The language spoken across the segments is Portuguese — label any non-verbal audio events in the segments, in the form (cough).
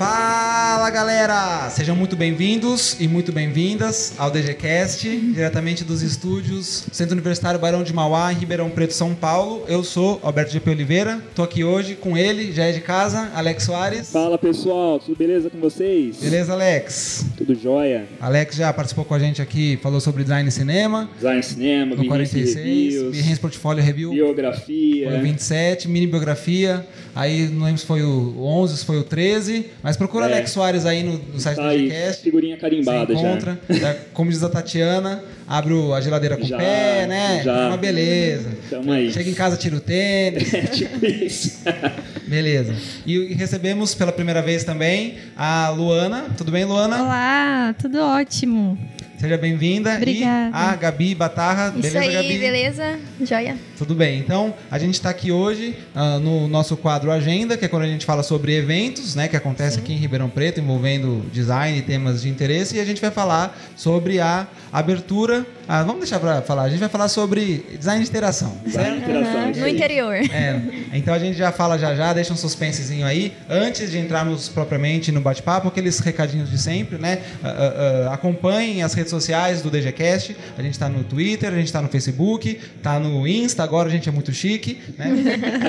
Fala galera! Sejam muito bem-vindos e muito bem-vindas ao DGCast, diretamente dos estúdios Centro Universitário Barão de Mauá, em Ribeirão Preto, São Paulo. Eu sou Alberto GP Oliveira, tô aqui hoje com ele, já é de casa, Alex Soares. Fala pessoal, tudo beleza com vocês? Beleza, Alex? Tudo jóia. Alex já participou com a gente aqui, falou sobre design e cinema. Design e cinema, no 46, reviews, Behance Portfólio Review. Biografia. Foi o 27, mini biografia. Aí não lembro se foi o 11, se foi o 13. Mas procura é. Alex Soares aí no, no site tá do podcast. Figurinha carimbada já. encontra. Já, como diz a Tatiana, abre a geladeira com o pé, né? Já. É uma beleza. Tamo aí. Chega em casa, tira o tênis. (laughs) É, tipo isso. (laughs) beleza. E recebemos pela primeira vez também a Luana. Tudo bem, Luana? Olá, tudo ótimo. Seja bem-vinda. Obrigada. E a Gabi Batarra. Isso beleza, aí, Gabi? beleza? Joia. Tudo bem. Então, a gente está aqui hoje uh, no nosso quadro Agenda, que é quando a gente fala sobre eventos, né, que acontece Sim. aqui em Ribeirão Preto, envolvendo design e temas de interesse, e a gente vai falar sobre a abertura. Ah, vamos deixar para falar. A gente vai falar sobre design de interação. Design de interação. Uhum, no interior. É. Então a gente já fala já já, deixa um suspensezinho aí, antes de entrarmos propriamente no bate-papo, aqueles recadinhos de sempre, né? Uh, uh, uh, acompanhem as redes sociais do DGCast. A gente está no Twitter, a gente está no Facebook, está no Insta, agora a gente é muito chique, né?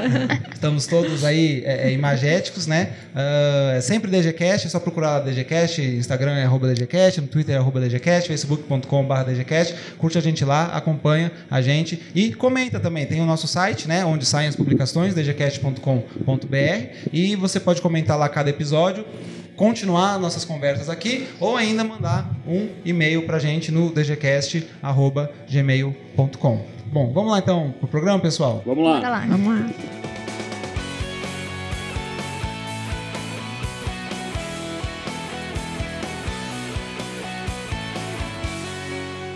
(laughs) Estamos todos aí é, é, imagéticos, né? é sempre DGCast, é só procurar DGCast, Instagram é arroba DGCast, no Twitter é arroba DGCast, facebook.com.br DGCast. Curte a gente lá, acompanha a gente e comenta também. Tem o nosso site, né? Onde saem as publicações, dgcast.com.br e você pode comentar lá cada episódio continuar nossas conversas aqui ou ainda mandar um e-mail para a gente no dgcast.gmail.com. Bom, vamos lá então pro programa, pessoal? Vamos lá. Lá. Vamos lá.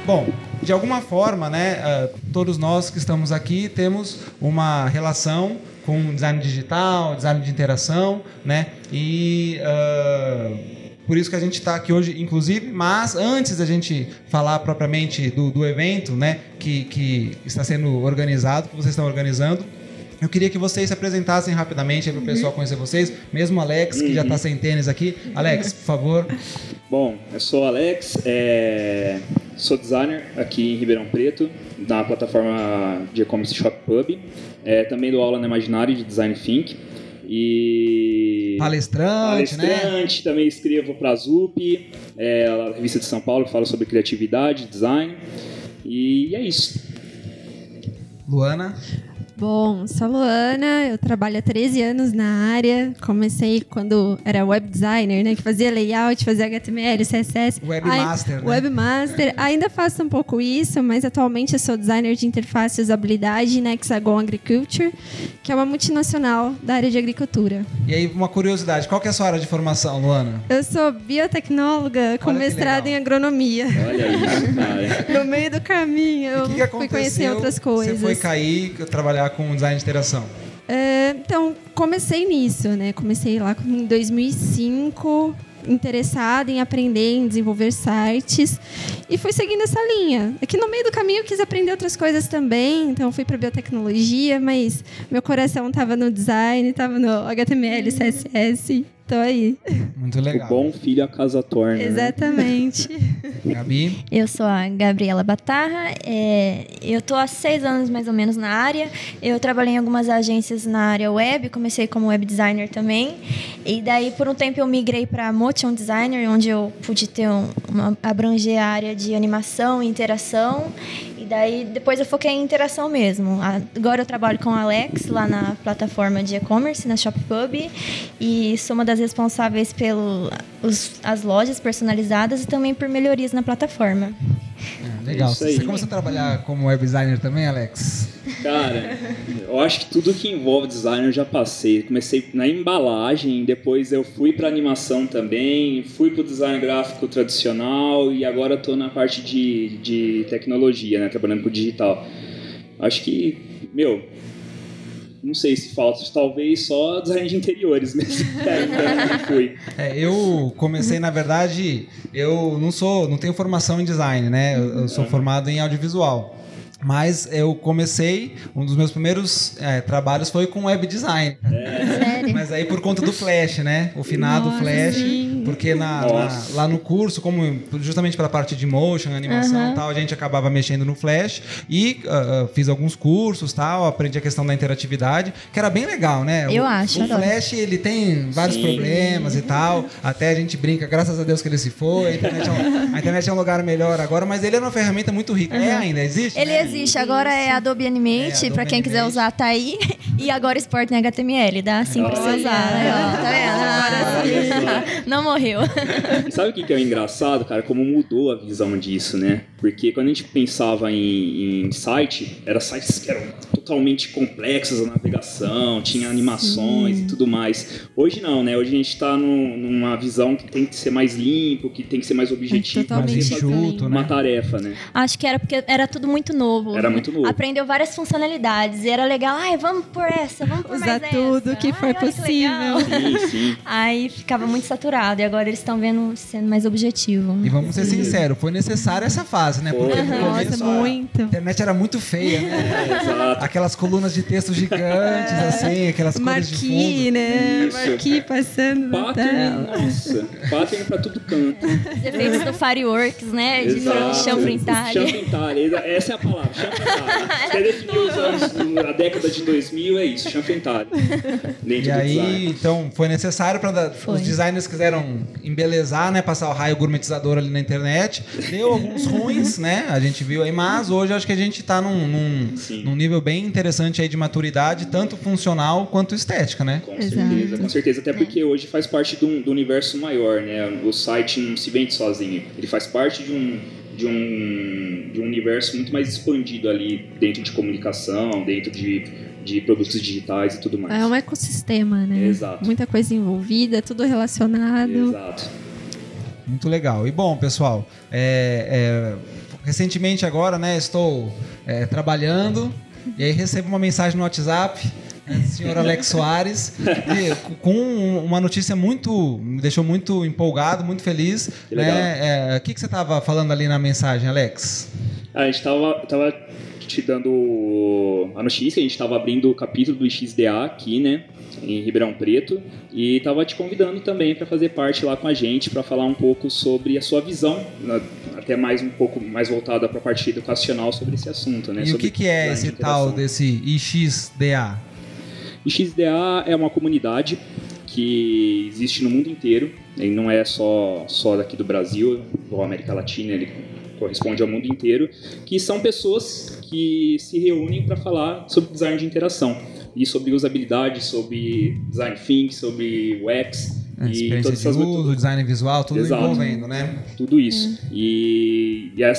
Bom, de alguma forma, né, uh, todos nós que estamos aqui temos uma relação com design digital, design de interação, né, e uh, por isso que a gente está aqui hoje, inclusive. Mas antes da gente falar propriamente do, do evento, né, que, que está sendo organizado, que vocês estão organizando, eu queria que vocês se apresentassem rapidamente para o pessoal uhum. conhecer vocês, mesmo Alex, que uhum. já está sem tênis aqui. Alex, por favor. Bom, eu sou o Alex, é... sou designer aqui em Ribeirão Preto, na plataforma de e-commerce Shop Pub. É, também dou aula na Imaginário de Design Think. E. Palestrante, Palestrante, né? também escrevo para a ZUP, é, a revista de São Paulo que fala sobre criatividade, design. E é isso. Luana? Bom, sou a Luana, eu trabalho há 13 anos na área. Comecei quando era web designer, né? Que fazia layout, fazia HTML, CSS. Webmaster, né? Webmaster. Ainda faço um pouco isso, mas atualmente eu sou designer de interface e usabilidade na Hexagon Agriculture, que é uma multinacional da área de agricultura. E aí, uma curiosidade, qual que é a sua área de formação, Luana? Eu sou biotecnóloga com Olha mestrado em agronomia. Olha (laughs) isso, cara. No meio do caminho, eu O que, que fui conhecer outras coisas. Você foi cair, trabalhar com design de interação? É, então, comecei nisso, né? Comecei lá em 2005, interessada em aprender, em desenvolver sites e fui seguindo essa linha. Aqui no meio do caminho eu quis aprender outras coisas também, então fui para biotecnologia, mas meu coração estava no design, estava no HTML, CSS. Tô aí. Muito legal. O bom filho a casa torna. né? Exatamente. (laughs) Gabi? Eu sou a Gabriela Batarra, é, eu tô há seis anos mais ou menos na área. Eu trabalhei em algumas agências na área web, comecei como web designer também. E daí, por um tempo, eu migrei para motion designer, onde eu pude ter um, uma, abranger a área de animação e interação. E daí, depois eu foquei em interação mesmo. Agora eu trabalho com o Alex, lá na plataforma de e-commerce, na ShopPub. E sou uma das responsáveis pelas as lojas personalizadas e também por melhorias na plataforma. É, legal. Aí. Você começou a trabalhar como web designer também, Alex? Cara, eu acho que tudo que envolve design eu já passei. Comecei na embalagem, depois eu fui para animação também, fui para o design gráfico tradicional e agora estou na parte de, de tecnologia, né, trabalhando com digital. Acho que, meu, não sei se falta, talvez só design de interiores mesmo. (laughs) não fui. É, eu comecei, na verdade, eu não sou, não tenho formação em design, né? Eu, eu sou formado em audiovisual. Mas eu comecei, um dos meus primeiros é, trabalhos foi com web design. Sério? Mas aí por conta do Flash, né? O finado Nossa, Flash. sim. Porque na, na- lá no curso, como justamente pela parte de motion, animação e tal, a gente acabava mexendo no Flash e ah, fiz alguns cursos tal, aprendi a questão da interatividade, que era bem legal, né? Eu o, acho, O adoro. Flash, ele tem vários Sim. problemas e tal. Até a gente brinca, graças a Deus que ele se foi. A internet é um, a internet é um lugar melhor agora, mas ele é uma ferramenta muito rica. É ainda, existe? Ele né? existe, agora é Adobe Animate, É, Adobe pra quem quiser Animate. usar tá aí. E agora Sport em HTML, dá assim pra você Olha. Aí, ó, tá vendo? Não morreu. Sabe o que é o engraçado, cara? Como mudou a visão disso, né? Porque quando a gente pensava em, em site, eram sites que eram totalmente complexos a navegação, tinha animações e tudo mais. Hoje não, né? Hoje a gente tá num- numa visão que tem que ser mais limpo, que tem que ser mais objetivo. totalmente Mais enxuto, uma né? tarefa, né? Acho que era porque era tudo muito novo. Era muito novo. Aprendeu várias funcionalidades. E era legal. Ai, vamos por essa, vamos por Usar mais tudo essa. que Ai, legal. Possível. Sim, sim. (laughs) Aí ficava muito saturado. E agora eles estão vendo sendo mais objetivo. E vamos ser sinceros, foi necessária essa fase, né? Porque no Foi. começo Nossa, a- muito. A internet era muito feia, né? É. Aquelas colunas de texto gigantes, assim, aquelas cores de fundo. né? Isso. Marquee passando na tela. nossa, pattern pra tudo canto. Os efeitos do Fireworks, né? De Exato. chanfrintalha. Chanfrintalha, essa é a palavra, chanfrintalha. (laughs) Você definiu os anos, a década de 2000, é isso, chanfrintalha. Dentro E aí, design. então, foi necessário para os designers quiseram embelezar, né? Passar o raio gourmetizador ali na internet. Deu alguns (laughs) ruins, né? A gente viu aí, mas hoje acho que a gente tá num, num, num nível bem interessante aí de maturidade, tanto funcional quanto estética, né? Com Exato. certeza, com certeza. Até porque hoje faz parte do, do universo maior, né? O site não se vende sozinho. Ele faz parte de um, de um, de um universo muito mais expandido ali dentro de comunicação, dentro de, de produtos digitais e tudo mais. É um ecossistema, né? Exato. Muita coisa envolvida, tudo relacionado. Exato. Muito legal. E bom, pessoal, é, é, recentemente agora, né, estou é, trabalhando e aí recebo uma mensagem no WhatsApp né, do senhor Alex (laughs) Soares com uma notícia muito me deixou muito empolgado, muito feliz. Que né? É, O que, que você estava falando ali na mensagem, Alex? A gente tava, tava te dando a notícia, a gente tava abrindo o capítulo do XDA aqui, né, em Ribeirão Preto, e tava te convidando também para fazer parte lá com a gente, para falar um pouco sobre a sua visão, até mais um pouco mais voltada para a parte educacional sobre esse assunto, né? e o que, que é esse tal desse IXDA? O XDA é uma comunidade que existe no mundo inteiro. Ele não é só, só daqui do Brasil ou América Latina, ele corresponde ao mundo inteiro. Que são pessoas que se reúnem para falar sobre design de interação e sobre usabilidade, sobre design thinking, sobre UX É, e experiência todas de essas uso, design visual, tudo Exato. envolvendo, né? tudo isso. E, e é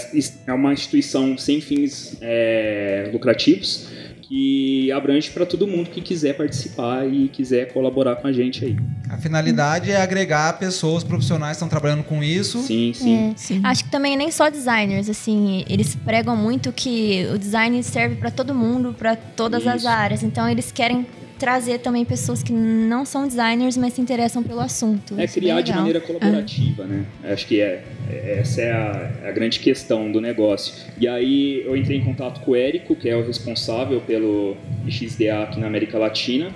é uma instituição sem fins é, lucrativos que abrange para todo mundo que quiser participar e quiser colaborar com a gente aí. A finalidade é agregar pessoas profissionais que estão trabalhando com isso. Sim, sim. É. Sim. Acho que também nem só designers, assim, eles pregam muito que o design serve para todo mundo, para todas as Isso. áreas. Então eles querem trazer também pessoas que não são designers, mas se interessam pelo assunto. É Isso criar de maneira colaborativa, né? Acho que é, é- essa é a, a grande questão do negócio. E aí eu entrei em contato com o Érico, que é o responsável pelo XDA aqui na América Latina,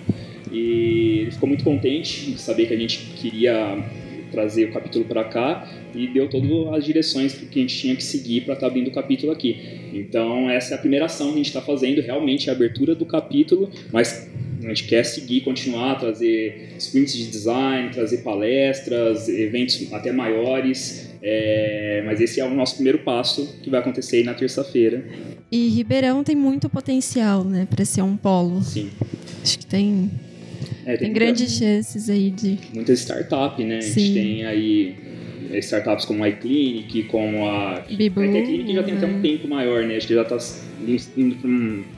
e ele ficou muito contente de saber que a gente queria trazer o capítulo para cá e deu todas as direções que a gente tinha que seguir para estar abrindo o capítulo aqui. Então essa é a primeira ação que a gente está fazendo, realmente a abertura do capítulo, mas a gente quer seguir, continuar, trazer sprints de design, trazer palestras, eventos até maiores. é, mas esse é o nosso primeiro passo que vai acontecer aí na terça-feira. E Ribeirão tem muito potencial, né, para ser um polo. Sim. Acho que tem, É, tem muita- grandes chances aí de. muita startup, né? A gente Sim. tem aí é, startups como a iClinic, como a. É que a iClinic já tem até um tempo maior, né? Acho que já está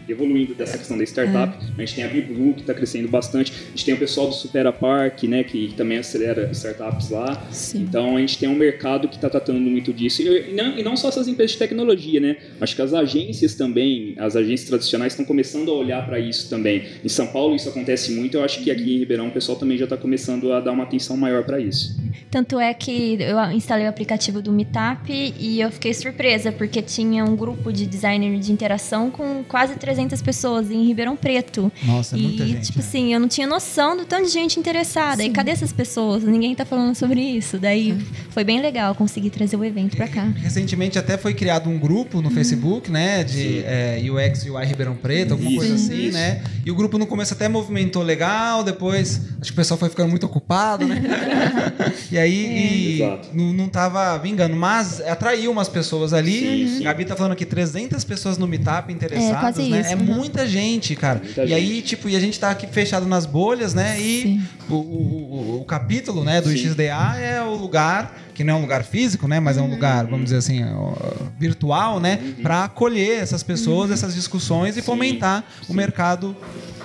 evoluindo dessa questão da startup. É. A gente tem a Biblu, que está crescendo bastante. A gente tem o pessoal do Supera Park, né? Que, também acelera startups lá. Sim. Então a gente tem um mercado que está tratando muito disso. E, e não, e não só essas empresas de tecnologia, né? Acho que as agências também, as agências tradicionais estão começando a olhar para isso também. Em São Paulo isso acontece muito. Eu acho que aqui em Ribeirão o pessoal também já está começando a dar uma atenção maior para isso. Tanto é que eu instalei o aplicativo do Meetup e eu fiquei surpresa, porque tinha um grupo de designer de interação com quase 300 pessoas em Ribeirão Preto. Nossa, e, muita gente. tipo né? assim, eu não tinha noção do tanto de gente interessada. E Sim. cadê essas pessoas? Ninguém tá falando sobre isso. Daí foi bem legal conseguir trazer o evento pra cá. Recentemente até foi criado um grupo Uhum. no Facebook, né? De é, UX UI Ribeirão Preto, alguma Isso. coisa assim, Isso. né? E o grupo no começo até movimentou legal, depois acho que o pessoal foi ficando muito ocupado, né? (laughs) e aí e Exato. não, não tava vingando, mas atraiu umas pessoas ali. Sim, sim. Gabi tá falando aqui 300 pessoas no Meetup interessadas, É, quase né? isso, É uhum. muita gente, cara. Muita e aí, gente. tipo, e a gente tá aqui fechado nas bolhas, né? E o, o- o- o capítulo, né, do Sim. XDA é o lugar que não é um lugar físico, né, mas é um lugar, vamos dizer assim, virtual, né, para acolher essas pessoas, essas discussões e Sim, fomentar o sim. mercado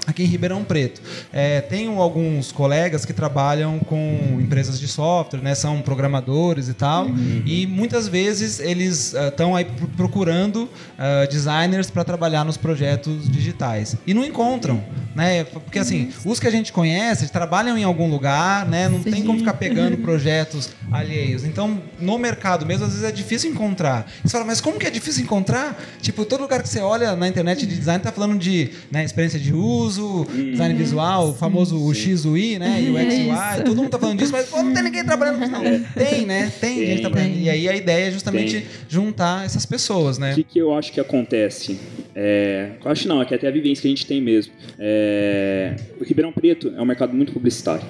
aqui em Ribeirão Preto. É, tenho alguns colegas que trabalham com empresas de software, né, são programadores e tal, e muitas vezes eles estão aí pro- procurando ah, designers para trabalhar nos projetos digitais e não encontram, né? Porque assim, os que a gente conhece trabalham em algum lugar, né? Não tem como ficar pegando (laughs) projetos alheios. Então, no mercado mesmo, às vezes é difícil encontrar. Você fala, mas como que é difícil encontrar? Tipo, todo lugar que você olha na internet de design tá falando de né, experiência de uso, design visual, o famoso o X, o Y, né? E o X, o Y. Todo mundo tá falando disso, mas pô, não tem ninguém trabalhando com isso, não. Tem, né? Tem, Tem, gente trabalhando. tem. E aí a ideia é justamente Tem. juntar essas pessoas, né? O que, que eu acho que acontece? É, eu acho não, é que até a vivência que a gente tem mesmo. É, o Ribeirão Preto é um mercado muito publicitário.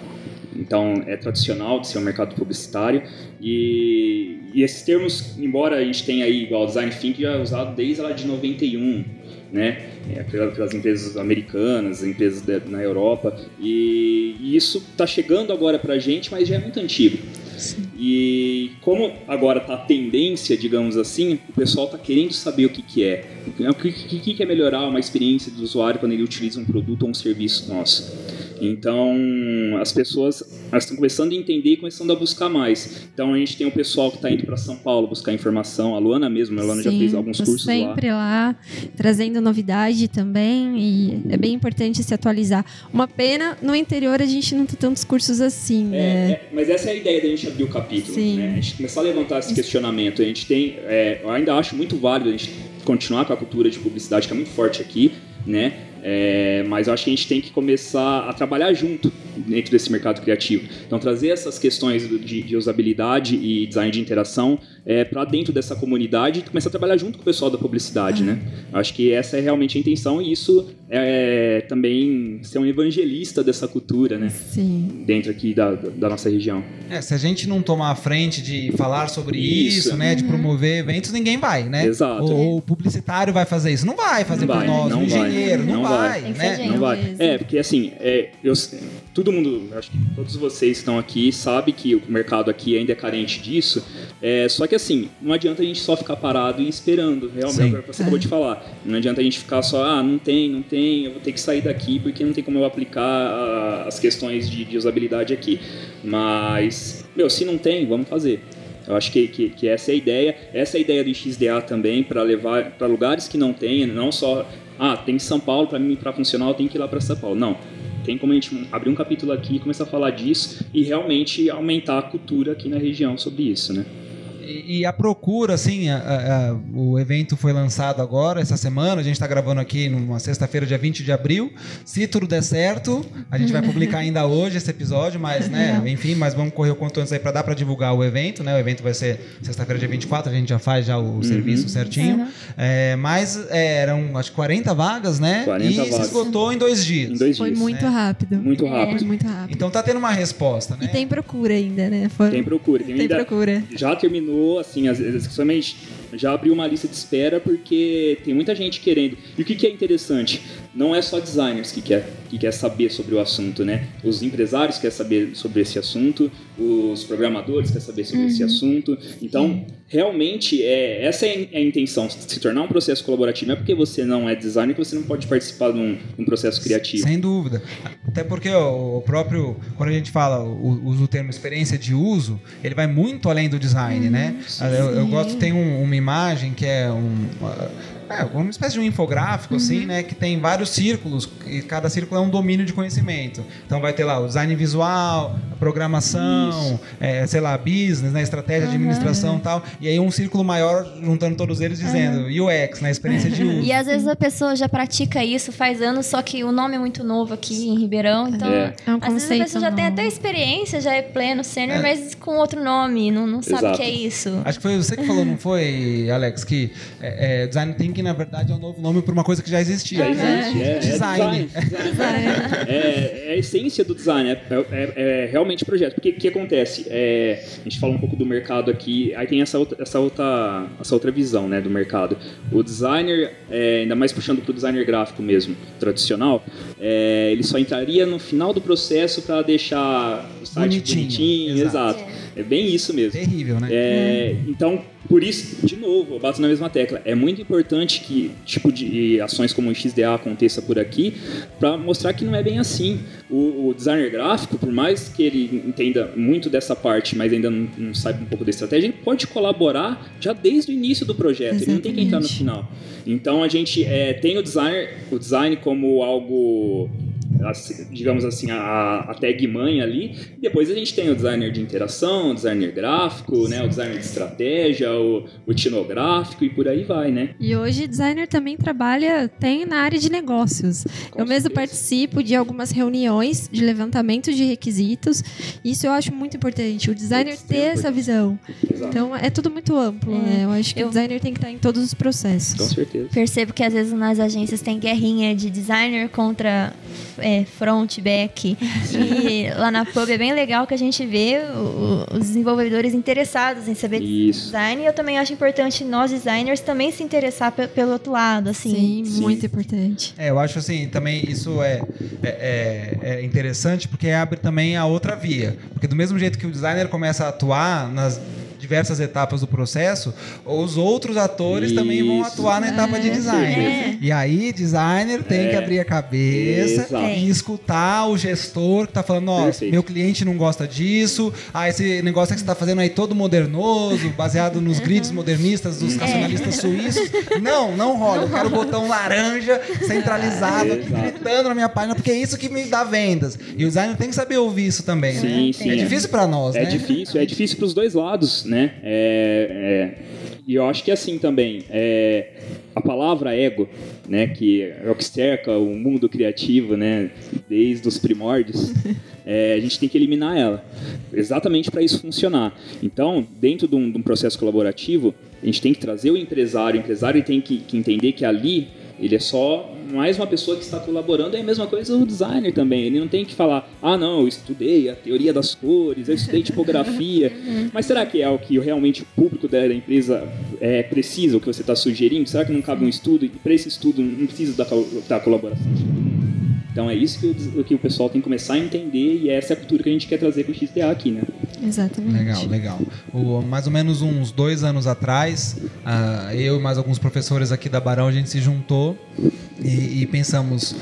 Então, é tradicional de ser um mercado publicitário. E, e esses termos, embora a gente tenha aí, igual o design thinking, já é usado desde lá de 91, né? É, pela- pelas empresas americanas, empresas da- na Europa. E, e isso está chegando agora para a gente, mas já é muito antigo. E como agora tá a tendência, digamos assim, o pessoal tá querendo saber o que, que é. O que, que, que é melhorar uma experiência do usuário quando ele utiliza um produto ou um serviço nosso. Então, as pessoas estão começando a entender e começando a buscar mais. Então, a gente tem o pessoal que está indo para São Paulo buscar informação. A Luana mesmo, a Luana já Sim, fez alguns cursos lá. sempre lá. trazendo novidade também e é bem importante se atualizar. Uma pena, no interior a gente não tem tantos cursos assim, né? É, é, mas essa é a ideia da gente abrir o capítulo, Sim. né? A gente começar a levantar esse questionamento. A gente tem, é, eu ainda acho muito válido a gente continuar com a cultura de publicidade que é muito forte aqui, né? É, mas eu acho que a gente tem que começar a trabalhar junto dentro desse mercado criativo. Então, trazer essas questões de, de usabilidade e design de interação é, para dentro dessa comunidade e começar a trabalhar junto com o pessoal da publicidade, né? Eu acho que essa é realmente a intenção e isso é também ser um evangelista dessa cultura, né? Sim. Dentro aqui da, da nossa região. É, se a gente não tomar a frente de falar sobre isso, Isso. né, de promover eventos, ninguém vai, né? Exato. Ou o publicitário vai fazer isso. Não vai fazer Não por vai, nós, não o engenheiro, vai, não, não vai, vai. Tem que né? ser gente. Não vai. Beleza. É, porque assim, é, eu, todo mundo, acho que todos vocês que estão aqui sabe que o mercado aqui ainda é carente disso. É, só que assim, não adianta a gente só ficar parado e esperando. Realmente, Sim. é o que você acabou de falar. Não adianta a gente ficar só, ah, não tem, não tem, eu vou ter que sair daqui porque não tem como eu aplicar as questões de, de usabilidade aqui. Mas, meu, se não tem, vamos fazer. Eu acho que, que, que essa é a ideia. Essa é a ideia do XDA também, para levar para lugares que não tem, não só, ah, tem em São Paulo, para mim, para funcionar, eu tenho que ir lá para São Paulo. Não. Tem como a gente abrir um capítulo aqui começar a falar disso e realmente aumentar a cultura aqui na região sobre isso, né? E, e a procura, assim, a- a- a- o evento foi lançado agora, essa semana, a gente está gravando aqui numa sexta-feira, dia 20 de abril. Se tudo der certo, a gente vai publicar ainda hoje esse episódio, mas, né, (laughs) enfim, mas vamos correr o quanto antes aí para dar para divulgar o evento, né? O evento vai ser sexta-feira, dia 24, a gente já faz já o serviço certinho. É, mas é, eram, acho que 40 vagas, né? 40 e se vagas. esgotou em dois dias. Em dois Foi dias. muito rápido. Muito Foi rápido. muito rápido. Então tá tendo uma resposta, né? E tem procura ainda, né? Foi- Tem procura. Tem, Tem ainda- procura. já terminou, assim, às vezes, somente já abriu uma lista de espera porque tem muita gente querendo. E o que, que é interessante? Não é só designers que quer, que quer saber sobre o assunto, né? Os empresários querem saber sobre esse assunto, os programadores querem saber sobre esse assunto. Então, realmente, é, essa é a intenção, se tornar um processo colaborativo. Não é porque você não é designer que você não pode participar de um, um processo criativo. Sem dúvida. Até porque o o próprio, quando a gente fala, o- usa o termo experiência de uso, ele vai muito além do design, né? Eu, eu gosto, tem um- uma imagem que é um. uh, é, uma espécie de um infográfico, assim, né? Que tem vários círculos e cada círculo é um domínio de conhecimento. Então vai ter lá o design visual, a programação, é, sei lá, business, né? Estratégia, administração e tal. E aí um círculo maior juntando todos eles dizendo UX, né? Experiência de (laughs) uso. E às vezes a pessoa já pratica isso faz anos, só que o nome é muito novo aqui em Ribeirão. Então, É. É um às vezes a pessoa já tem até experiência, já é pleno, sênior, É. mas com outro nome, não, não sabe o que é isso. Acho que foi você que falou, não foi, Alex? Que é, é, thinking, na verdade, é um novo nome para uma coisa que já existia. Já existe, é, é Design. design. É, é a essência do design, é, é- é realmente projeto. Porque o que acontece? É, a gente fala um pouco do mercado aqui, aí tem essa outra, essa outra, essa outra visão né, do mercado. O designer, é, ainda mais puxando para o designer gráfico mesmo, tradicional, é, ele só entraria no final do processo para deixar o site Bonitinho, bonitinho, exato. exato. É bem isso mesmo. Terrível, né? É, Então, por isso, de novo, eu bato na mesma tecla. É muito importante que tipo de ações como o XDA aconteça por aqui para mostrar que não é bem assim. O, o designer gráfico, por mais que ele entenda muito dessa parte, mas ainda não, não saiba um pouco da estratégia, ele pode colaborar já desde o início do projeto. Ele não tem que entrar no Exatamente. final. Então, a gente é, tem o o design como algo digamos assim, a, a tag mãe ali. Depois a gente tem o designer de interação, o designer gráfico, né, o designer de estratégia, o, o etnográfico e por aí vai, né? E hoje designer também trabalha, tem na área de negócios. Com eu mesmo participo de algumas reuniões de levantamento de requisitos. Isso eu acho muito importante, o designer Putz, ter tem essa visão. Exato. Então é tudo muito amplo, É. né? Eu acho que Eu- o designer tem que estar em todos os Com processos. certeza. Percebo que às vezes nas agências tem guerrinha de designer contra é, front, back. E (laughs) lá na pub é bem legal que a gente vê o- os desenvolvedores interessados em saber Isso. design. E eu também acho importante nós designers também se interessar pe- pelo outro lado, assim. Sim, Sim. muito importante. É, eu acho assim, também isso é, é, é- é interessante porque abre também a outra via. Porque do mesmo jeito que o designer começa a atuar nas diversas etapas do processo, os outros atores também vão Isso. atuar na etapa de É, design. é. E aí, designer tem que É. abrir a cabeça Exato. e escutar o gestor que tá falando, ó, meu cliente não gosta disso, ah, esse negócio que você tá fazendo aí todo modernoso, baseado nos grids modernistas dos racionalistas suíços. Não, não rola. Eu quero o botão laranja centralizado aqui, Exato. gritando na minha página, porque é isso que me dá vendas. E o designer tem que saber ouvir isso também, né? Sim, sim. É difícil pra nós, É né? difícil, é difícil para os dois lados, né? É, é, e eu acho que assim também, é, a palavra ego, né, que é o que cerca o mundo criativo, né, desde os primórdios, (laughs) é, a gente tem que eliminar ela, exatamente para isso funcionar. Então, dentro de um, de um processo colaborativo, a gente tem que trazer o empresário, o empresário tem que, que entender que ali ele é só mais uma pessoa que está colaborando, é a mesma coisa o designer também. Ele não tem que falar, ah, não, eu estudei a teoria das cores, eu estudei tipografia. (laughs) Mas será que é o que realmente o público da empresa é, precisa, o que você está sugerindo? Será que não cabe um estudo? E para esse estudo não precisa da, da colaboração de todo mundo? Então é isso que o, que o pessoal tem que começar a entender e essa é a cultura que a gente quer trazer com o XDA aqui, né? Exatamente. Legal, legal. O- mais ou menos uns dois anos atrás, ah, eu e mais alguns professores aqui da Barão, a gente se juntou e, e pensamos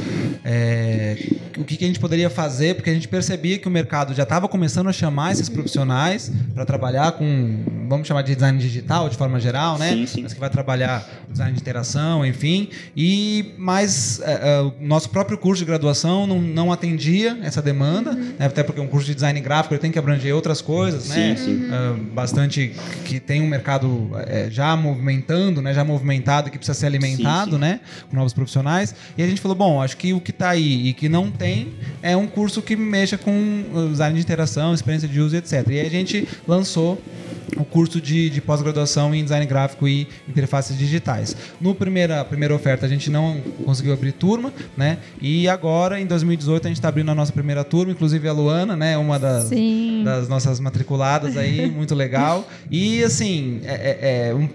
é, o que, que a gente poderia fazer, porque a gente percebia que o mercado já estava começando a chamar esses profissionais para trabalhar com, vamos chamar de design digital de forma geral, né? Sim, sim. Mas que vai trabalhar design de interação, enfim. E mas é, é, o nosso próprio curso de graduação não, não atendia essa demanda, né? até porque um curso de design gráfico ele tem que abranger outras coisas, né? Sim. Ah, bastante que tem um mercado é, já movimentando, né? Já movimentado que precisa ser alimentado, Sim, né? Com novos profissionais. E a gente falou, bom, acho que o que está aí e que não tem é um curso que mexa com o design de interação, experiência de uso, etc. E aí a gente lançou o curso de, de pós-graduação em design gráfico e interfaces digitais. No primeira primeira oferta a gente não conseguiu abrir turma, né? E agora em 2018 a gente está abrindo a nossa primeira turma, inclusive a Luana, né? Uma das das nossas matriculadas aí, (laughs) muito legal. E assim, é, é, é, um,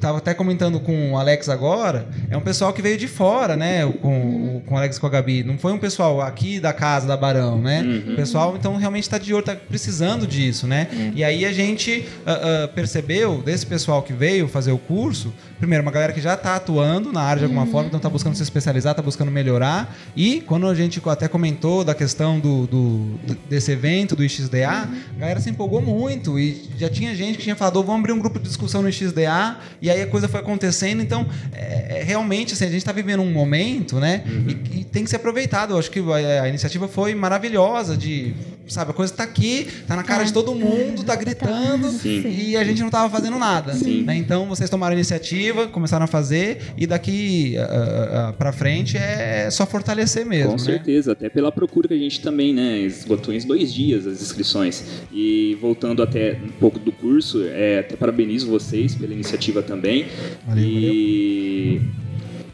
tava até comentando com o Alex agora, é um pessoal que veio de fora, né? Com, o- com o Alex e com a Gabi. Não foi um pessoal aqui da casa da Barão, né? Uhum. O pessoal, então, realmente está de olho, tá precisando disso, né? E aí a gente uh, uh, percebeu desse pessoal que veio fazer o curso, primeiro, uma galera que já está atuando na área de alguma uhum. forma, então está buscando se especializar, está buscando melhorar. E quando a gente até comentou da questão do, do desse evento, do IXDA, uhum. a galera se empolgou muito e já tinha gente que tinha falado, vamos abrir um grupo de discussão no IXDA, e aí a coisa foi acontecendo. Então, é, é realmente, assim, a gente está vivendo um momento, né? Uhum. E, e, tem que ser aproveitado. Eu acho que a, a iniciativa foi maravilhosa de, sabe, a coisa está aqui, está na cara de todo mundo, está gritando, Sim. e a gente não estava fazendo nada. Né? Então, vocês tomaram a iniciativa, começaram a fazer, e daqui uh, uh, para frente é só fortalecer mesmo. Com né? certeza, até pela procura que a gente também, né? Esgotou em dois dias as inscrições. E voltando até um pouco do curso, é, até parabenizo vocês pela iniciativa também. Valeu, e valeu.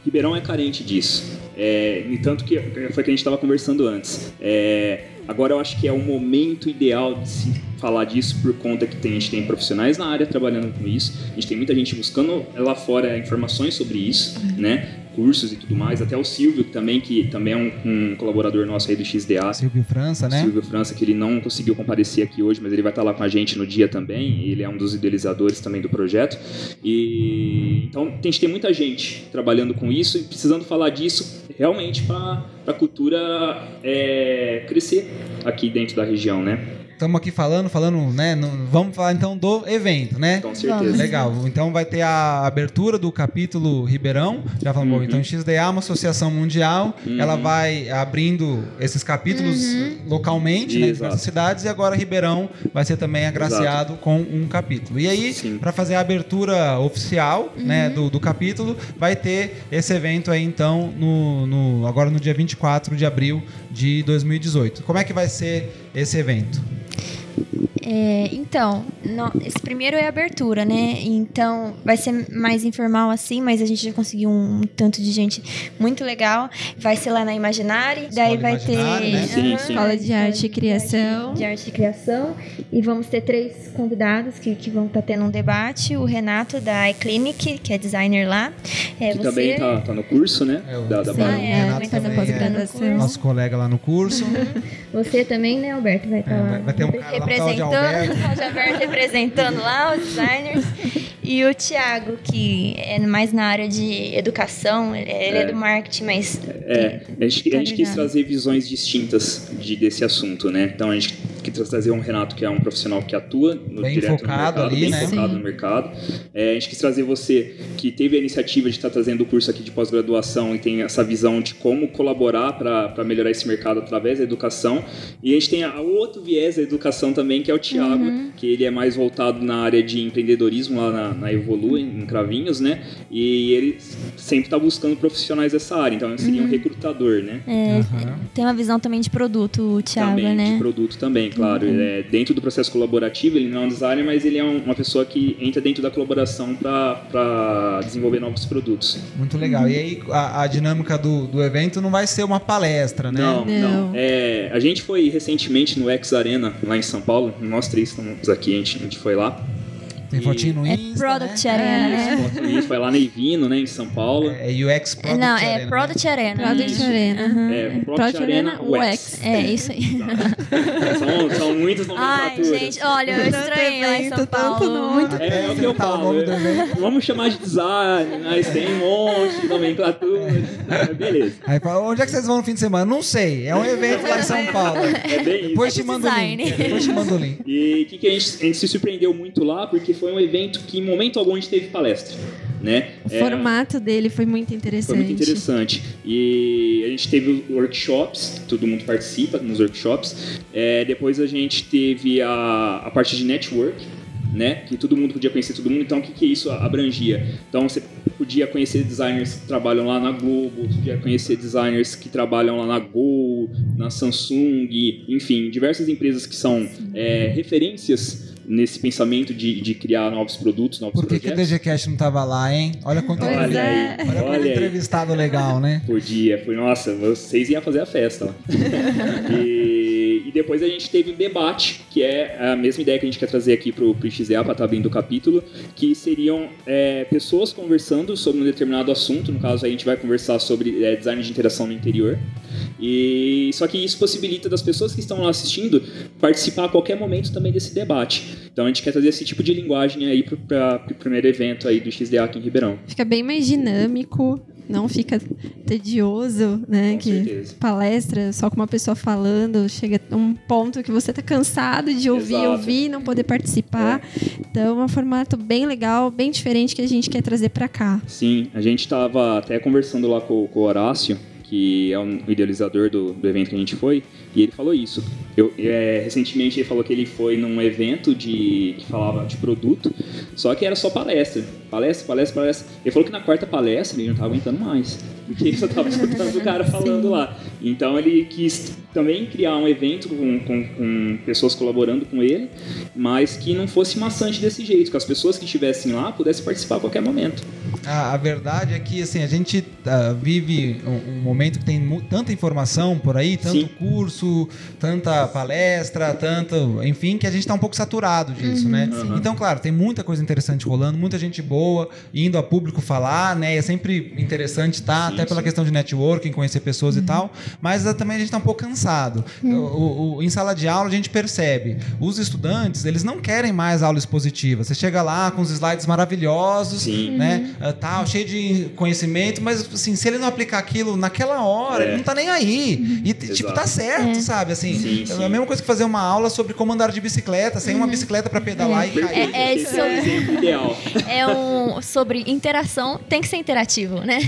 Ribeirão é carente disso. É, e tanto que foi que a gente estava conversando antes. É, agora eu acho que é o momento ideal de se falar disso por conta que tem, a gente tem profissionais na área trabalhando com isso, a gente tem muita gente buscando lá fora informações sobre isso, né? Cursos e tudo mais, até o Silvio também, que também é um, um colaborador nosso aí do XDA. Silvio França, né? Silvio França, que ele não conseguiu comparecer aqui hoje, mas ele vai estar lá com a gente no dia também, ele é um dos idealizadores também do projeto. E então a gente tem muita gente trabalhando com isso e precisando falar disso realmente para a cultura é, crescer aqui dentro da região, né? Estamos aqui falando, falando, né? No, vamos falar então do evento, né? Com certeza. Legal. Então vai ter a abertura do capítulo Ribeirão. Já falamos, uhum. então XDA é uma associação mundial. Uhum. Ela vai abrindo esses capítulos uhum. localmente, né? Em diversas cidades. E agora Ribeirão vai ser também agraciado Exato. com um capítulo. E aí, para fazer a abertura oficial, né? Uhum. Do, do capítulo, vai ter esse evento aí então no, no agora no dia 24 de abril de 2018. Como é que vai ser esse evento? É, então, no, esse primeiro é a abertura, né? Então, vai ser mais informal assim, mas a gente já conseguiu um, um tanto de gente muito legal. Vai ser lá na Imaginari, daí vai ter né? sim, sim. Escola de Arte e Criação. De Arte e Criação. E vamos ter três convidados que, que vão estar tá tendo um debate. O Renato da iClinic, que é designer lá. É, que você... também está tá no curso, né? É, o, da, da sim, é, Renato tá também é nosso colega lá no curso. você também, né, Alberto? Vai estar tá é, lá. Vai ter um cara representando, o Alberto representando lá os designers. E o Thiago, que é mais na área de educação, ele é, é do marketing, mas. É, a gente, tá a gente quis trazer visões distintas de, desse assunto, né? Então a gente quis trazer um Renato que é um profissional que atua no, bem direto focado no mercado, ali, bem né? focado Sim. no mercado. É, a gente quis trazer você que teve a iniciativa de estar trazendo o curso aqui de pós-graduação e tem essa visão de como colaborar para melhorar esse mercado através da educação. E a gente tem a, outro viés da educação também, que é o Tiago, uhum. que ele é mais voltado na área de empreendedorismo lá na, na Evolua, em Cravinhos, né? E ele sempre está buscando profissionais dessa área, então seria uhum. um recrutador, né? É, uhum. Tem uma visão também de produto, o Thiago, também, né? de produto também, claro. Uhum. É, dentro do processo colaborativo, ele não é um designer, mas ele é um, uma pessoa que entra dentro da colaboração para desenvolver novos produtos. Muito legal. E aí, a, a dinâmica do, do evento não vai ser uma palestra, né? Não, não. não. É, a gente foi recentemente no X Arena, lá em São Paulo, nós três estamos aqui, a gente, a gente foi lá. Tem fotinho no é Insta, É Product né? Arena, é. né? Isso, foi lá na Ivino, né, em São Paulo. É, é UX Product Não, é Arena. Product né? Arena. Product Arena. Uhum. É, Product, Product Arena, UX. É, isso aí. são, são muitas nomenclaturas. Ai, gente, olha, eu estranhei lá em São Paulo. Muito é, é o que eu falo. Vamos chamar de design, mas tem um monte de nomenclatura. É. Beleza. Aí onde é que vocês vão no fim de semana? Não sei. É um evento lá em São (laughs) Paulo. É bem isso. Depois te mando o link. Depois te mando o link. E o que, que a, gente, a gente se surpreendeu muito lá, porque foi um evento que em momento algum a gente teve palestra. Né? O é, formato dele foi muito interessante. Foi muito interessante. E a gente teve workshops, todo mundo participa nos workshops. É, depois a gente teve a, a parte de network, né? Que todo mundo podia conhecer todo mundo. Então, o que, que isso abrangia? Então, você podia conhecer designers que trabalham lá na Globo, podia conhecer designers que trabalham lá na Gol, na Samsung, enfim, diversas empresas que são é, referências nesse pensamento de, de criar novos produtos, novos Por que, projetos. que o DGCast não estava lá, hein? Olha quanto olha, olha aí, olha, olha entrevistado legal, né? Podia, foi, nossa, vocês iam fazer a festa lá. (laughs) e, depois a gente teve o debate, que é a mesma ideia que a gente quer trazer aqui pro, pro XDA, para estar abrindo o capítulo, que seriam é, pessoas conversando sobre um determinado assunto, no caso a gente vai conversar sobre é, design de interação no interior, e só que isso possibilita das pessoas que estão lá assistindo participar a qualquer momento também desse debate. Então a gente quer trazer esse tipo de linguagem aí para o primeiro evento aí do XDA aqui em Ribeirão. Fica bem mais dinâmico, não fica tedioso, né? Com que certeza. palestra só com uma pessoa falando, chega a um ponto que você tá cansado de ouvir, Exato. ouvir e não poder participar. Então é um formato bem legal, bem diferente que a gente quer trazer para cá. Sim, a gente estava até conversando lá com, com o Horácio, que é um- idealizador do, do evento que a gente foi, e ele falou isso. Eu, é, recentemente ele falou que ele foi num evento de que falava de produto, só que era só palestra. Palestra, palestra, palestra. Ele falou que na quarta palestra ele não estava aguentando mais. (laughs) Porque ele só estava escutando o cara falando lá. Então ele quis também criar um evento com, com, com pessoas colaborando com ele, mas que não fosse maçante desse jeito, que as pessoas que estivessem lá pudessem participar a qualquer momento. A, a verdade é que assim, a gente ah, vive um, um momento que tem tanta informação por aí, tanto Sim. curso, tanta palestra, tanto. Enfim, que a gente está um pouco saturado disso, né? Uhum. Então, claro, tem muita coisa interessante rolando, muita gente boa indo a público falar, né? É sempre interessante estar, Sim, até pela sim. questão de networking, conhecer pessoas e tal, mas também a gente está um pouco cansado. O, o- o- em sala de aula a gente percebe, os estudantes, eles não querem mais aula expositiva. Você chega lá com os slides maravilhosos, Sim. né? ah, tal, cheio de conhecimento, mas assim, se ele não aplicar aquilo naquela hora, É. ele não tá nem aí. E tipo, tá certo, sabe? Assim, Sim, é sim. a mesma coisa que fazer uma aula sobre como andar de bicicleta, sem uma bicicleta pra pedalar e cair. É, é Esse é. É um sobre interação, tem que ser interativo, né?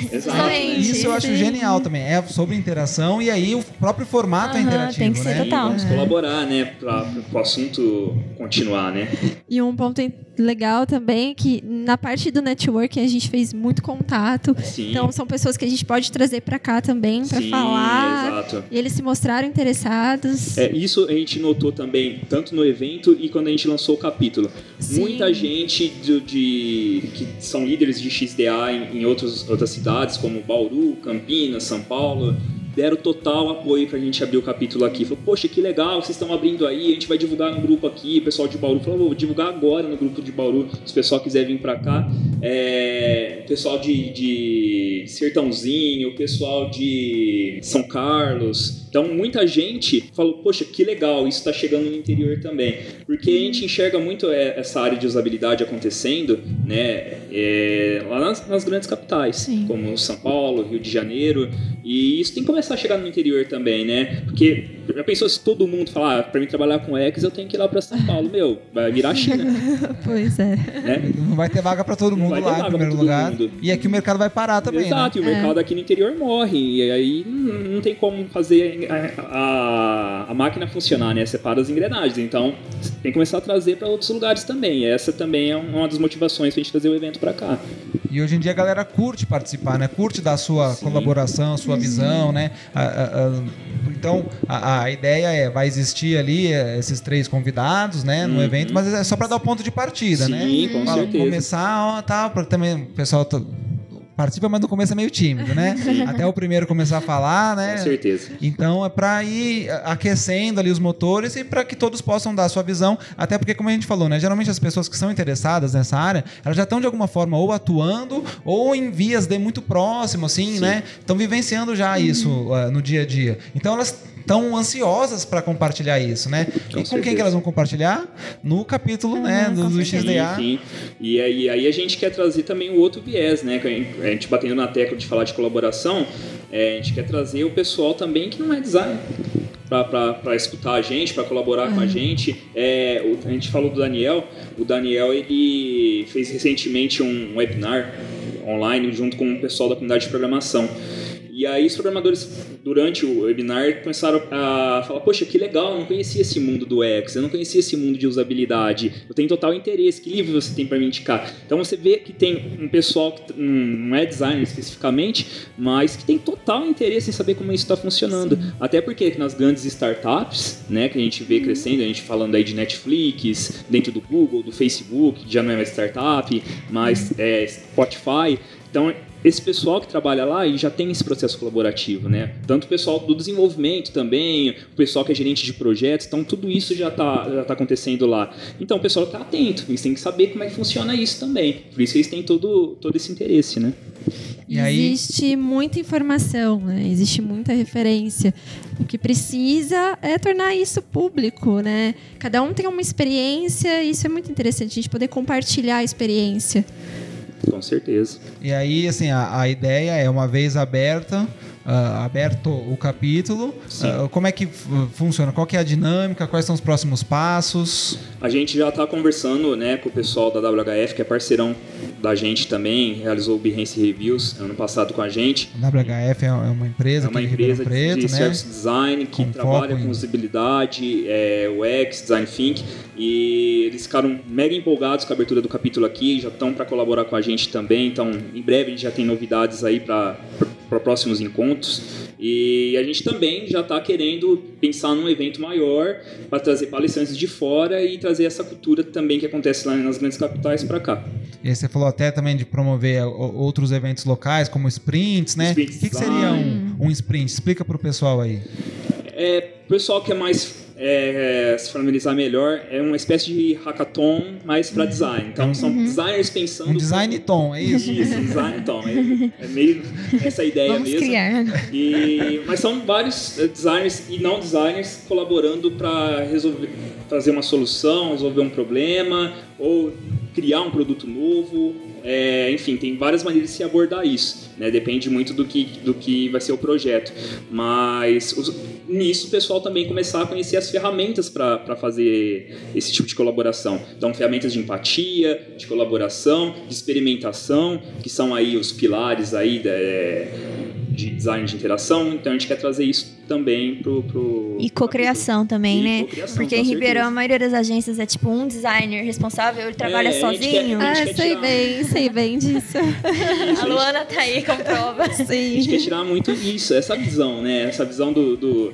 Exatamente. Isso eu acho Sim. genial também. É sobre interação e aí o próprio formato é Aham, interativo, tem que ser né? total. Vamos colaborar, né, para o assunto continuar, né? E um ponto legal também que na parte do networking a gente fez muito contato. Sim. Então são pessoas que a gente pode trazer para cá também para falar. exato. E eles se mostraram interessados. É, isso a gente notou também, tanto no evento e quando a gente lançou o capítulo. Sim. Muita gente de, de- que são líderes de XDA em, em outros, outras cidades, como Bauru, Campinas, São Paulo, deram total apoio pra gente abrir o capítulo aqui. Falou, poxa, que legal, vocês estão abrindo aí, a gente vai divulgar no grupo aqui. O pessoal de Bauru falou, vou divulgar agora no grupo de Bauru, se o pessoal quiser vir pra cá. É, pessoal de, de Sertãozinho, pessoal de São Carlos. Então, muita gente falou, poxa, que legal, isso está chegando no interior também. Porque a gente enxerga muito é, essa área de usabilidade acontecendo né, é, lá nas, nas grandes capitais, Sim. como São Paulo, Rio de Janeiro. E isso tem que começar a chegar no interior também, né? Porque já pensou se todo mundo falar, ah, para mim trabalhar com X, eu tenho que ir lá para São Paulo. Meu, vai virar (laughs) China, Pois é. né? Não vai ter vaga pra todo mundo vai ter lá vaga em pra primeiro todo lugar. mundo. E aqui o mercado vai parar também, Exato, né? e o mercado aqui no interior morre. E aí não, tem como fazer a, a, a máquina funcionar, né? Separa as engrenagens. Então tem que começar a trazer para outros lugares também. E essa também é uma das motivações pra gente trazer o evento para cá. E hoje em dia a galera curte participar, né? Curte dar sua Sim. colaboração, sua visão, né? A- a- a- então, a, ideia é, vai existir ali eh, esses três convidados, né? No Uhum. evento, mas é só para dar o ponto de partida, né? Sim, com Fala, certeza. Começar, ó, tal, para também o pessoal tá- participa, mas no começo é meio tímido, né? (laughs) Até o primeiro começar a falar, né? Com certeza. Então é para ir aquecendo ali os motores e para que todos possam dar a sua visão, até porque como a gente falou, né, geralmente as pessoas que são interessadas nessa área, elas já estão de alguma forma ou atuando ou em vias de muito próximo assim, Sim. né? Estão vivenciando já isso ah, no dia a dia. Então elas estão ansiosas para compartilhar isso, né? e com quem certeza. que elas vão compartilhar? No capítulo, né, do, com do. XDA. Sim, sim. E aí, aí a gente quer trazer também o outro viés, né? A gente- batendo na tecla de falar de colaboração, é, a gente quer trazer o pessoal também que não é design. Para escutar a gente, para colaborar com a gente. É, o- a gente falou do Daniel. O Daniel ele fez recentemente um webinar online junto com o pessoal da comunidade de programação. E aí os programadores, durante o webinar, começaram a falar, poxa, que legal, eu não conhecia esse mundo do X, eu não conhecia esse mundo de usabilidade, eu tenho total interesse, que livro você tem para me indicar? Então você vê que tem um pessoal que não é designer especificamente, mas que tem total interesse em saber como isso está funcionando. Até porque nas grandes startups, né, que a gente vê crescendo, a gente falando aí de Netflix, dentro do Google, do Facebook, já não é mais startup, mas é Spotify, Então, esse pessoal que trabalha lá já tem esse processo colaborativo, né? Tanto o pessoal do desenvolvimento também, o pessoal que é gerente de projetos, então tudo isso já está já tá acontecendo lá. Então o pessoal está atento, eles têm que saber como é que funciona isso também. Por isso eles têm todo, todo esse interesse, né? E aí... Existe muita informação, né? existe muita referência. O que precisa é tornar isso público, né? Cada um tem uma experiência e isso é muito interessante, a gente poder compartilhar a experiência. Com certeza. E aí, assim, a, a ideia é uma vez aberta, uh, aberto o capítulo, uh, como é que funciona? Qual que é a dinâmica? Quais são os próximos passos? A gente já está conversando né, com o pessoal da WHF, que é parceirão da gente também, realizou o Behance Reviews ano passado com a gente. A WHF é uma empresa, é uma empresa Preto, de né? service design que com trabalha com usabilidade, é, UX, design think e eles ficaram mega empolgados com a abertura do capítulo aqui, já estão para colaborar com a gente também, então em breve a gente já tem novidades aí para para próximos encontros. E a gente também já está querendo pensar num evento maior para trazer palestrantes de fora e trazer essa cultura também que acontece lá nas grandes capitais para cá. E você falou até também de promover outros eventos locais, como sprints, né? Sprints o que, que seria um, um sprint? Explica para o pessoal aí. É, pessoal que é mais é, se familiarizar melhor, é uma espécie de hackathon, mas para design. Então são uhum. designers pensando. Um design tom, é isso? Isso, design tom. É, é meio essa ideia Vamos mesmo. Criar. E, mas são vários eh, designers e não designers colaborando para resolver, trazer uma solução, resolver um problema ou criar um produto novo. É, enfim, tem várias maneiras de se abordar isso. Né? Depende muito do que, do que vai ser o projeto. Mas os, nisso o pessoal também começar a conhecer as ferramentas para fazer esse tipo de colaboração. Então, ferramentas de empatia, de colaboração, de experimentação, que são aí os pilares aí da, é, de design de interação, então a gente quer trazer isso também pro. pro e cocriação também, e né? Porque em Ribeirão a maioria das agências é tipo um designer responsável, ele trabalha é, sozinho. Quer, ah, sei tirar... bem, (laughs) sei bem disso. Isso, a Luana tá aí com prova. Sim. A gente quer tirar muito isso, essa visão, né? Essa visão do, do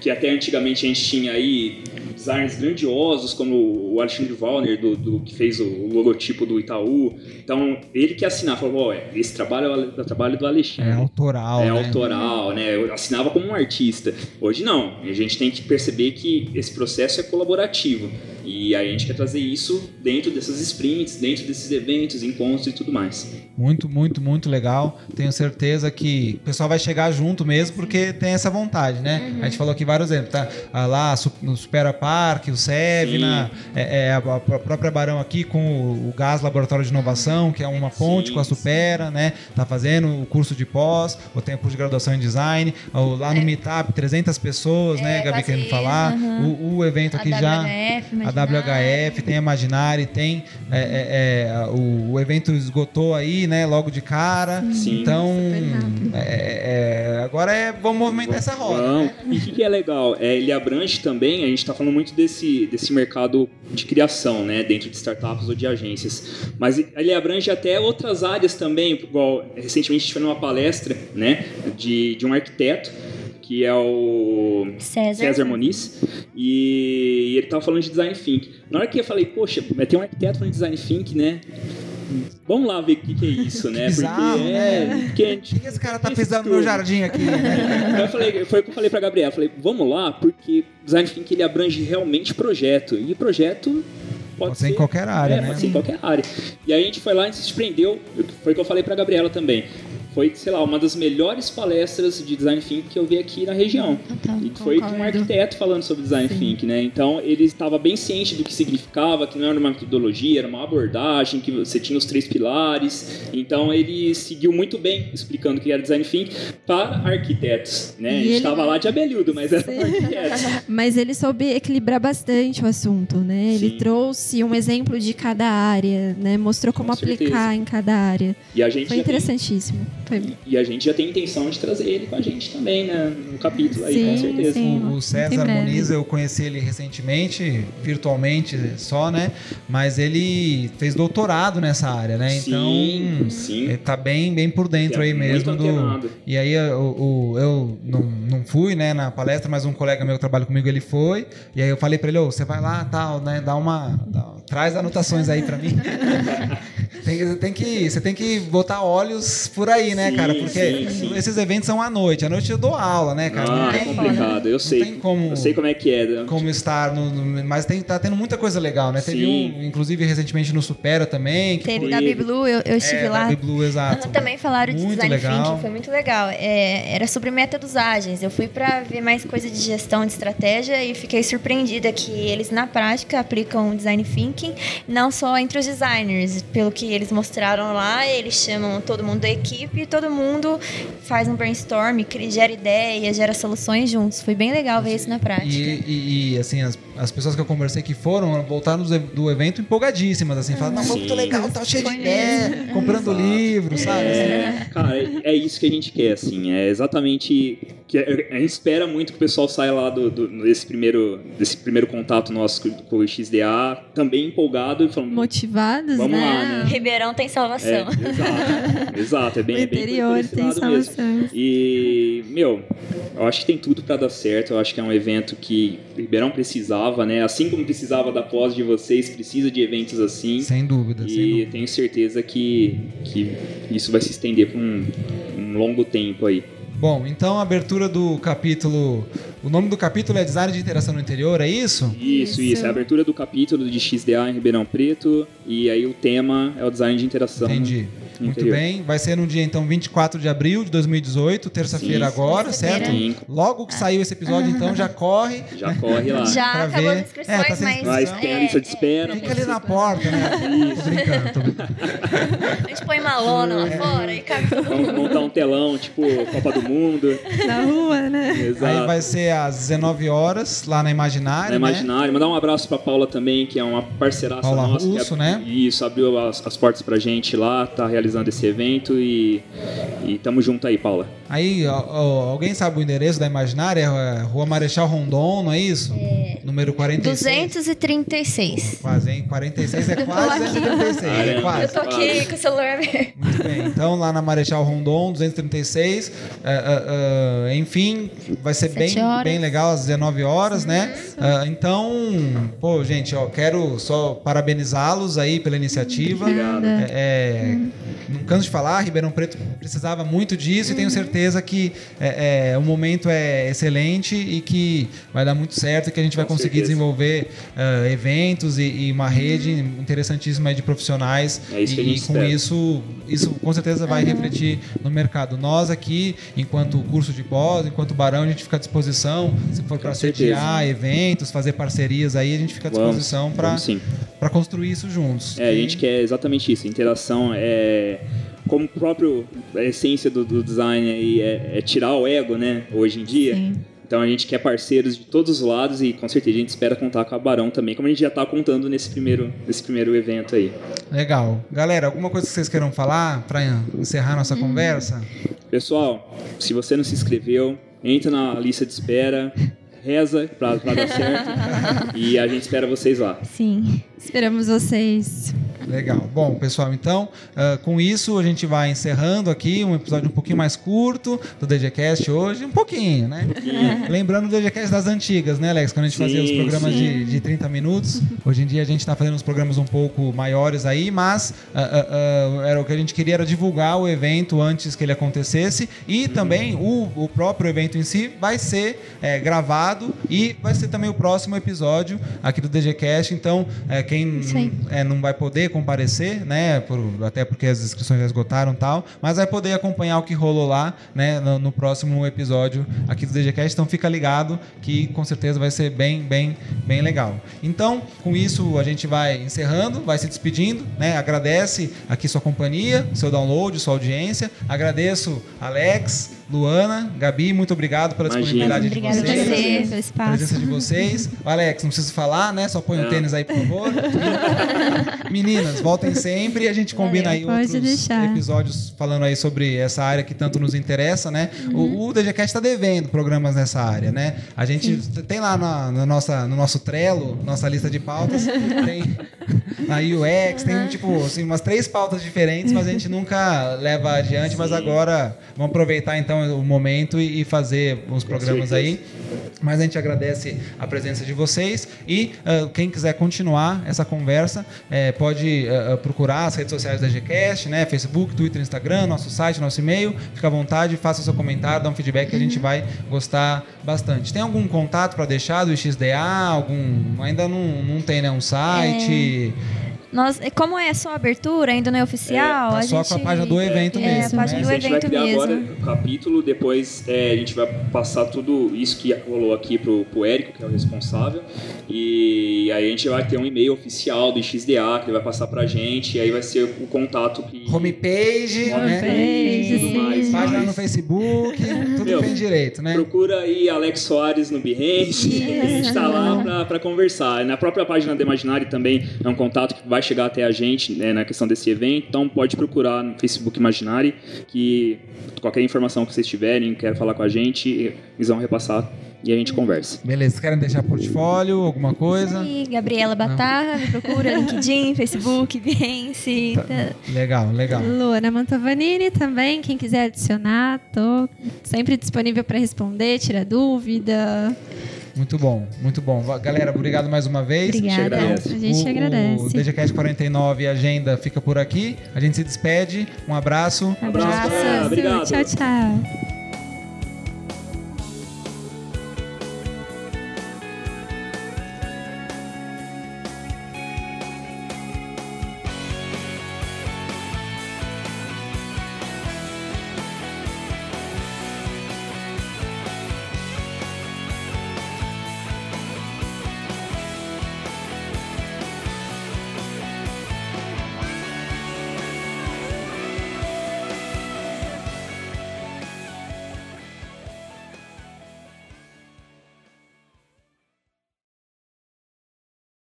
que até antigamente a gente tinha aí designers grandiosos, como o Alexandre Wallner, do, do, que fez o logotipo do Itaú. Então, ele que assinava, falou, oh, esse trabalho é o trabalho do Alexandre. É autoral, É né? autoral, né? Eu assinava como um artista. Hoje não. A gente tem que perceber que esse processo é colaborativo. E aí a gente quer trazer isso dentro dessas sprints, dentro desses eventos, encontros e tudo mais. Muito, muito, muito legal. Tenho certeza que o pessoal vai chegar junto mesmo, porque tem essa vontade, né? Uhum. A gente falou aqui vários exemplos, tá? Ah, lá no Supera Park, o Sevna, é, é, a, própria Barão aqui com o, o Gás Laboratório de Inovação, que é uma ponte sim, com a Supera, sim. né? Tá fazendo o curso de pós, ou tem o curso de graduação em design. Ou lá no é. Meetup, 300 pessoas, né? Gabi querendo falar. Uhum. O, o, evento aqui a já. WHF, a WHF, tem a Imaginari, tem é, é, é, o, o, evento esgotou aí, né? Logo de cara. Sim. Então, é, é, agora é vamos movimentar essa roda. Né? E o que, que, é legal? É, ele abrange também, a gente está falando muito desse, desse mercado de criação, né? Dentro de startups ou de agências. Mas ele abrange até outras áreas também, igual recentemente a gente foi numa palestra, né? De, de um arquiteto que é o César, César Moniz, e ele tava falando de design think. Na hora que eu falei, poxa, tem um arquiteto falando de design think, né? Vamos lá ver o que, que, é isso, né? Bizarro, porque é. Né? Porque que, que esse cara tá pisando no meu jardim aqui? Né? eu falei, foi o que eu falei pra Gabriela. Falei, vamos lá, porque design think ele abrange realmente projeto. E projeto Pode, pode ser, em qualquer área, é, né? Pode ser em qualquer área. E aí a gente foi lá e se surpreendeu. Foi o que eu falei pra Gabriela também foi, sei lá, uma das melhores palestras de design thinking que eu vi aqui na região. E foi com um arquiteto falando sobre design Sim. thinking, né? Então ele estava bem ciente do que significava, que não era uma metodologia, era uma abordagem, que você tinha os três pilares. Então ele seguiu muito bem explicando o que era design thinking para arquitetos, né? E a gente estava ele... lá de abelhudo, mas era para arquitetos. (laughs) mas ele soube equilibrar bastante o assunto, né? Ele Sim. trouxe um exemplo de cada área, né? Mostrou como com aplicar certeza. em cada área. E a gente foi interessantíssimo. Tem E a gente já tem intenção de trazer ele com a gente também, né? No capítulo aí, Sim, com certeza. sim. O César. Muniz, eu conheci ele recentemente, virtualmente só, né? Mas ele fez doutorado nessa área, né? Então, Sim, sim. ele tá bem, bem por dentro É aí muito mesmo. Do... antenado. E aí o, o- eu não, não fui, né, na palestra, mas um colega meu que trabalha comigo, ele foi. E aí eu falei pra ele, ô, você vai lá, tal, né? Dá uma. dá- traz anotações aí pra mim. (laughs) tem, tem que, você tem que botar olhos por aí, né, Sim, cara? Porque sim, sim. esses eventos são à noite. À noite eu dou aula, né, cara? Não Ah, é tem- complicado, eu sei. tem como- Eu sei como é que é. né? como estar no, no- mas tem, tá tendo muita coisa legal, né? Teve Sim. um, inclusive recentemente no Supera também, que Teve foi da Biblu, eu, eu estive é, lá. da Biblu, exato. Também falaram de Muito design legal. thinking, foi muito legal. É, era sobre métodos ágeis. Eu fui para ver mais coisa de gestão de estratégia e fiquei surpreendida que eles na prática aplicam design thinking, não só entre os designers. Pelo que eles mostraram lá, eles chamam todo mundo da equipe e todo mundo faz um brainstorm, gera ideias, gera soluções juntos. Foi bem legal ver isso na prática. E, e- e, assim, as, as pessoas que eu conversei que foram, voltaram do, do evento empolgadíssima, assim, falaram, não, foi muito legal, tá cheio de ideia, comprando livro, sabe? assim. É, cara, é, é isso que a gente quer, assim. É exatamente. Que A gente espera muito que o pessoal saia lá do, do- desse, primeiro, desse primeiro contato nosso com, o XDA também empolgado e falando. Motivados, Vamos né? lá, né? Ribeirão tem É, salvação. exato, exato, é bem, (laughs) O é bem interior tem mesmo. salvação. E, meu, eu acho que tem tudo pra dar certo. Eu acho que é um evento que o Ribeirão precisava, né? Assim como precisava da pós de vocês, precisa de eventos assim. Sem dúvida, sem E dúvida. tenho certeza que, que isso vai se estender por um, um longo tempo aí. Bom, então a abertura do capítulo. O nome do capítulo é Design de Interação no Interior, é isso? Isso, isso. Isso. É a abertura do capítulo de XDA em Ribeirão Preto. E aí o tema é o design de interação. Entendi. Muito interior. bem. Vai ser no dia, então, 24 de abril de 2018, terça-feira agora, Terça-feira. certo? Sim. Logo que saiu esse episódio, então, já (laughs) corre. Já corre lá. Já Pra acabou ver. as inscrições, É, tá sem mas. inscrição. Mas tem a lista de espera. Fica ali na porta, né? Tô brincando, tô brincando. A gente põe uma lona lá fora e cabe todo mundo. Vamos montar um telão, tipo Copa do Mundo. Na rua, né? Exato. Aí vai ser às 19 horas, lá na Imaginária, Na né? Imaginário. Mandar um abraço pra Paula também, que é uma parceiraça Paula nossa. que Russo, é- né? Isso, abriu as, as portas pra gente lá, tá realizando esse evento e, e tamo junto aí, Paula. Aí, ó, ó, alguém sabe o endereço da Imaginária? É Rua Marechal Rondon, não é isso? Número 46. 236. Quase, hein? 46 é (laughs) quase 236, é Caramba. Eu quase. tô aqui com o celular. Muito bem. Então, lá na Marechal Rondon, 236. é, é, é, enfim, vai ser bem, horas. bem legal às 19 horas, né? É, então, pô, gente, ó, quero só parabenizá-los aí pela iniciativa. Obrigado. É, é, não canso de falar, Ribeirão Preto precisava muito disso e tenho certeza que é, é, o momento é excelente e que vai dar muito certo e que a gente vai Com conseguir certeza. desenvolver é, eventos e, e uma rede interessantíssima de profissionais É isso que a e gente com espera. isso isso com certeza vai refletir no mercado. Nós aqui, enquanto curso de pós, enquanto Barão, a gente fica à disposição, se for para sediar eventos, fazer parcerias aí, a gente fica à disposição para construir isso juntos. É, a E- gente quer exatamente isso. Interação é. Como o próprio a essência do, do design aí é, é tirar o ego, né? Hoje em dia. Sim. Então a gente quer parceiros de todos os lados e com certeza a gente espera contar com a Barão também, como a gente já está contando nesse primeiro, nesse primeiro evento aí. Legal. Galera, alguma coisa que vocês queiram falar para encerrar nossa conversa? Pessoal, se você não se inscreveu, entra na lista de espera, reza para dar certo (laughs) e a gente espera vocês lá. Sim. Esperamos vocês. Legal. Bom, pessoal, então, ah, com isso a gente vai encerrando aqui um episódio um pouquinho mais curto do DGCast hoje. Um pouquinho, né? Lembrando do DGCast das antigas, né, Alex? Quando a gente fazia os Sim, programas sim. de, de 30 minutos. Hoje em dia a gente está fazendo uns programas um pouco maiores aí, mas ah, ah, era o que a gente queria era divulgar o evento antes que ele acontecesse e também o, o próprio evento em si vai ser eh, gravado e vai ser também o próximo episódio aqui do DGCast. Então, eh, quem é, não vai poder comparecer, né? por- até porque as inscrições já esgotaram e tal, mas vai poder acompanhar o que rolou lá, né? No, no próximo episódio aqui do DGCast. Então fica ligado que com certeza vai ser bem, bem, bem legal. Então, com isso a gente vai encerrando, vai se despedindo, né? Agradece aqui sua companhia, seu download, sua audiência. Agradeço Alex, Luana, Gabi, muito obrigado pela Imagina. disponibilidade Obrigada de a vocês. você pelo A presença espaço. de vocês. O Alex, não preciso falar, né? Só põe o Não. tênis aí, por favor. (laughs) Meninas, voltem sempre e a gente combina aí Pode outros deixar. episódios falando aí sobre essa área que tanto nos interessa, né? Uhum. O, o DGCast está devendo programas nessa área, né? A gente tem lá na, na nossa, no nosso Trello, nossa lista de pautas, (laughs) tem na UX, tem tipo assim, umas três pautas diferentes, mas a gente nunca leva adiante, mas agora vamos aproveitar então o momento e, e fazer os programas aí. Mas a gente agradece a presença de vocês e ah, quem quiser continuar essa conversa eh, pode ah, procurar as redes sociais da GCast, né? Facebook, Twitter, Instagram, nosso site, nosso e-mail. Fica à vontade, faça seu comentário, dá um feedback que a gente vai gostar bastante. Tem algum contato para deixar do XDA? Algum? Ainda não, não tem, né? Um site? Nós, como é só abertura, ainda não é oficial, tá a só gente... com a página do evento É, mesmo, a página né? do a gente vai criar mesmo. agora o capítulo, depois é, a gente vai passar tudo isso que rolou aqui pro, pro Érico, que é o responsável, e aí a gente vai ter um e-mail oficial do XDA que ele vai passar pra gente, e aí vai ser o contato que... Homepage, né? Homepage, tudo sim. mais. Página no Facebook, tudo (laughs) Meu, bem direito, né? Procura aí Alex Soares no Behance, a gente tá lá pra, pra conversar. Na própria página da Imaginari também é um contato que vai chegar até a gente né, na questão desse evento, então pode procurar no Facebook Imaginari, que qualquer informação que vocês tiverem, quer falar com a gente, eles vão repassar e a gente conversa. Beleza, querem deixar portfólio, alguma coisa? E Gabriela Batarra, me procura, LinkedIn, Facebook, Behance. tá. Legal, legal. Luana Mantovanini também, quem quiser adicionar, tô sempre disponível para responder, tirar dúvida. Muito bom, muito bom. Galera, obrigado mais uma vez. Obrigada. agradece. A gente o, agradece. O DGCast 49 agenda fica por aqui. A gente se despede. Um abraço. abraço, galera. Obrigado. Tchau, tchau.